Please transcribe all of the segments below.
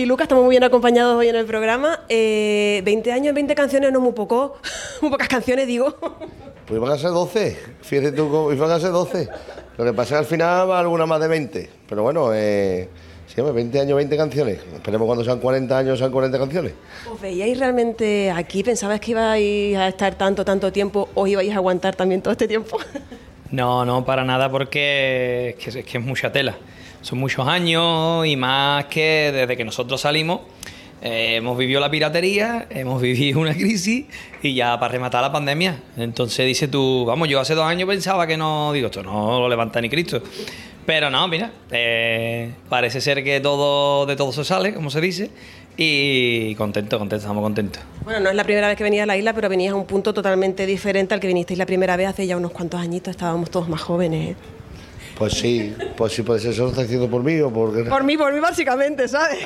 Andy y Lucas, estamos muy bien acompañados hoy en el programa. Eh, 20 años, 20 canciones, no muy poco. muy pocas canciones, digo. Pues iban a ser 12, fíjate tú, cómo- iban a ser 12. Lo que pasa es que al final va alguna más de 20. Pero bueno, eh, sí, hombre, 20 años, 20 canciones. Esperemos cuando sean 40 años, sean 40 canciones. ¿Os veíais realmente aquí? ¿Pensabais que ibais a estar tanto, tanto tiempo? ¿O ibais a aguantar también todo este tiempo? No, no, para nada, porque es que, es que es mucha tela. Son muchos años y más que desde que nosotros salimos eh, hemos vivido la piratería, hemos vivido una crisis y ya para rematar la pandemia. Entonces dice tú, vamos, yo hace dos años pensaba que no, digo, esto no lo levanta ni Cristo. Pero no, mira, eh, parece ser que todo de todo se sale, como se dice, y contento, contento, estamos contentos. Bueno, no es la primera vez que venías a la isla, pero venías a un punto totalmente diferente al que vinisteis la primera vez hace ya unos cuantos añitos. Estábamos todos más jóvenes. ¿eh? Pues sí, pues sí, puede ser eso lo está haciendo por mí o por... Por mí, por mí básicamente, ¿sabes?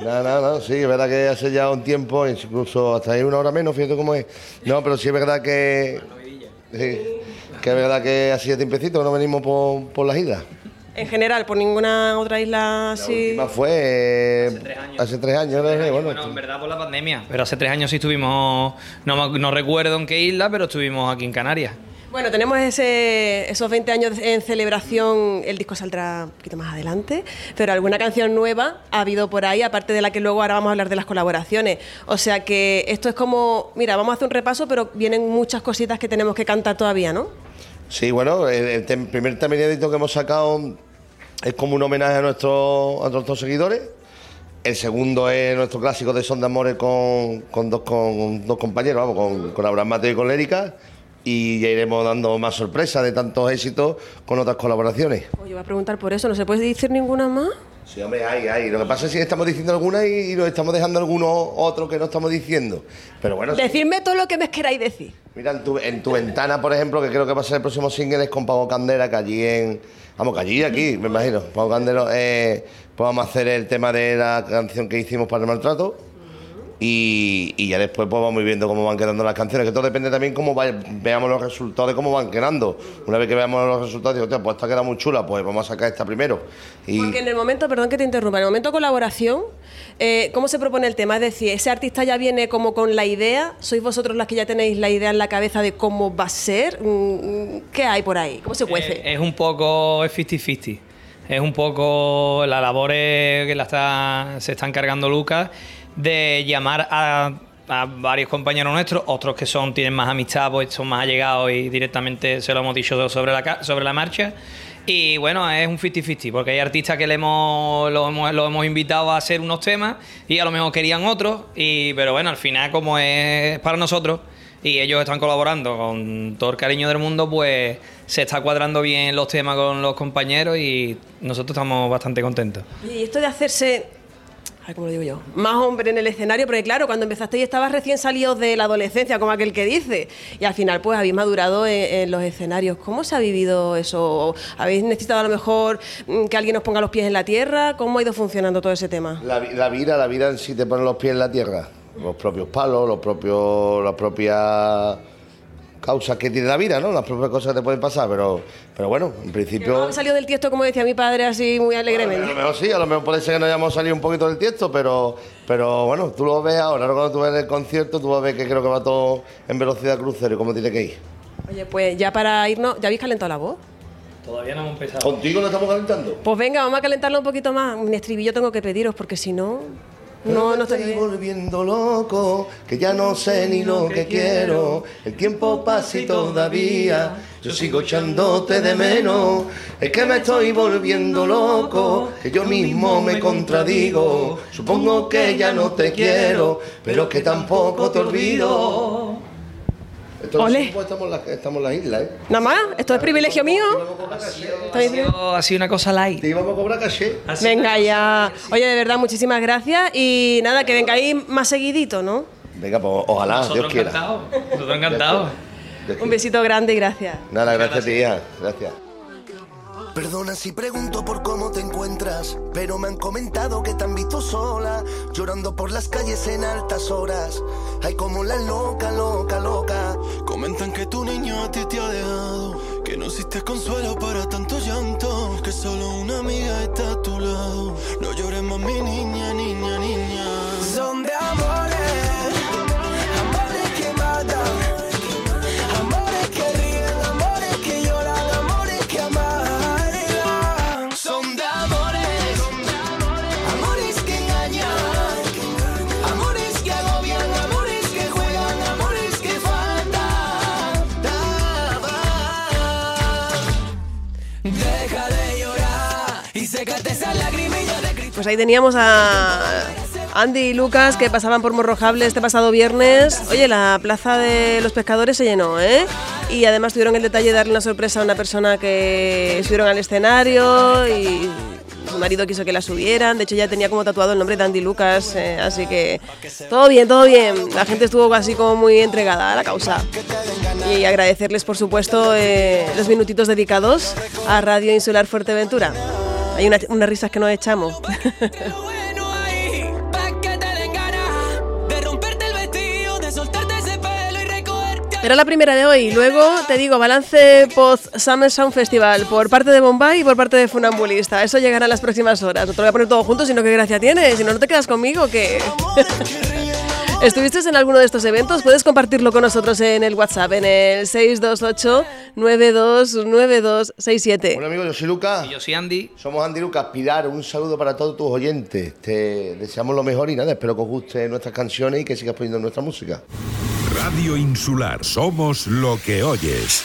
No, no, no, sí, es verdad que hace ya un tiempo, incluso hasta ahí una hora menos, fíjate cómo es. No, pero sí es verdad que... Sí, que es verdad que hace ya tiempecito que no venimos por, por las islas. en general, por ninguna otra isla La así. última fue eh, Hace tres años. hace tres años, ¿no? bueno, Bueno, en verdad por la pandemia. Pero hace tres años sí estuvimos, no, me- no recuerdo en qué isla, pero estuvimos aquí en Canarias. Bueno, tenemos ese, esos 20 años en celebración, el disco saldrá un poquito más adelante, pero alguna canción nueva ha habido por ahí, aparte de la que luego ahora vamos a hablar de las colaboraciones. O sea que esto es como, mira, vamos a hacer un repaso, pero vienen muchas cositas que tenemos que cantar todavía, ¿no? Sí, bueno, el, primer tema que hemos sacado es como un homenaje a, nuestros a nuestros seguidores. El segundo es nuestro clásico de Son de Amores con, con dos, con dos compañeros, vamos, con, con Abraham Mateo y con Lérica. Y ya iremos dando más sorpresas de tantos éxitos con otras colaboraciones. Oye, voy a preguntar por eso, ¿no se puede decir ninguna más? Sí, hombre, hay, hay. Lo que pasa es que estamos diciendo algunas y, y nos estamos dejando algunos otros que no estamos diciendo. Pero bueno, sí. Decidme todo lo que me queráis decir. Mira, en tu, en tu ventana, por ejemplo, que creo que va a ser el próximo single, es con Pavo Candela, que allí en. Vamos, que allí, aquí, me imagino. Pavo Candela, eh, pues vamos a hacer el tema de la canción que hicimos para el maltrato. Y, y ya después pues vamos viendo cómo van quedando las canciones, que todo depende también cómo va- veamos los resultados de cómo van quedando. Una vez que veamos los resultados, digo, "Hostia, pues esta queda muy chula, pues vamos a sacar esta primero. Y Porque en el momento, perdón que te interrumpa, en el momento colaboración, eh, ¿cómo se propone el tema? Es decir, ese artista ya viene como con la idea, ¿sois vosotros las que ya tenéis la idea en la cabeza de cómo va a ser? Mm, ¿Qué hay por ahí? ¿Cómo se cuece? Eh, es un poco es 50-50. Es un poco la labor que la está, se está encargando Lucas de llamar a, varios compañeros nuestros, otros que son tienen más amistad, pues son más allegados y directamente se lo hemos dicho sobre la, sobre la marcha. Y bueno, es un 50-50, porque hay artistas que le hemos, lo, hemos, lo hemos invitado a hacer unos temas y a lo mejor querían otros, y, pero bueno, al final como es para nosotros, y ellos están colaborando con todo el cariño del mundo, pues se está cuadrando bien los temas con los compañeros y nosotros estamos bastante contentos. Y esto de hacerse, ¿cómo lo digo yo? Más hombre en el escenario, porque claro, cuando empezaste y estabas recién salido de la adolescencia, como aquel que dice, y al final pues habéis madurado en, los escenarios. ¿Cómo se ha vivido eso? ¿Habéis necesitado a lo mejor mm, que alguien os ponga los pies en la tierra? ¿Cómo ha ido funcionando todo ese tema? La, la vida, la vida en sí te pone los pies en la tierra. Los propios palos, los propios, las propias causas que tiene la vida, ¿no? Las propias cosas que te pueden pasar, pero, pero bueno, en Que no principio. habéis salido del tiesto, como decía mi padre, así muy A alegremente. lo mejor sí, a lo mejor puede ser que no hayamos salido un poquito del tiesto, pero, pero bueno, tú lo ves ahora, ahora cuando tú ves el concierto, tú vas a ver que creo que va todo en velocidad crucero y cómo tiene que ir. Oye, pues ya para irnos, ¿ya habéis calentado la voz? Todavía no hemos empezado. ¿Contigo lo estamos calentando? Pues venga, vamos a calentarlo un poquito más. Un estribillo tengo que pediros, porque si no, no, no estoy bien. volviendo loco, que ya no sé ni lo que quiero. El tiempo pasa y todavía yo sigo echándote de menos. Es que me estoy volviendo loco, que yo mismo me contradigo. Supongo que ya no te quiero, pero que tampoco te olvido. Sé, pues estamos en la, estamos en la isla, ¿eh? Nada más, esto es privilegio mío. A. Ha sido una cosa light. Te íbamos a cobrar caché. Venga ya. Oye, de verdad, muchísimas gracias. Y nada, que vengáis más seguidito, ¿no? Venga, pues ojalá, Dios Nosotros quiera. encantados. Nosotros encantados. Dios Un besito grande y gracias. Nada, gracias, tía. Gracias. Perdona si pregunto por cómo te encuentras, pero me han comentado que te han visto sola, llorando por las calles en altas horas. Ay, como la loca, loca, loca. Comentan que tu niño a ti te ha dejado, que no existe consuelo para tanto llanto, que solo una amiga está a tu lado. No llores más, mi niña, niña, niña. Pues ahí teníamos a Andy y Lucas que pasaban por Morrojable este pasado viernes. Oye, la plaza de los pescadores se llenó, ¿eh? Y además tuvieron el detalle de darle una sorpresa a una persona que subieron al escenario y su marido quiso que la subieran. De hecho, ya tenía como tatuado el nombre de Andy Lucas, eh, así que todo bien, todo bien. La gente estuvo así como muy entregada a la causa. Y agradecerles, por supuesto, eh, los minutitos dedicados a Radio Insular Fuerteventura. Hay una- unas risas que nos echamos. Era la primera de hoy. Luego te digo, balance post Summer Sound Festival por parte de Bombay y por parte de Funambulista. Eso llegará en las próximas horas. No te lo voy a poner todo junto, sino que gracia tiene. Si no, no te quedas conmigo, que... ¿Estuviste en alguno de estos eventos? Puedes compartirlo con nosotros en el WhatsApp, en el 628-929267. Bueno, amigos, yo soy Lucas. Y yo soy Andy. Somos Andy Lucas Pilar, un saludo para todos tus oyentes. Te deseamos lo mejor y nada, espero que os gusten nuestras canciones y que sigas poniendo nuestra música. Radio Insular. Somos lo que oyes.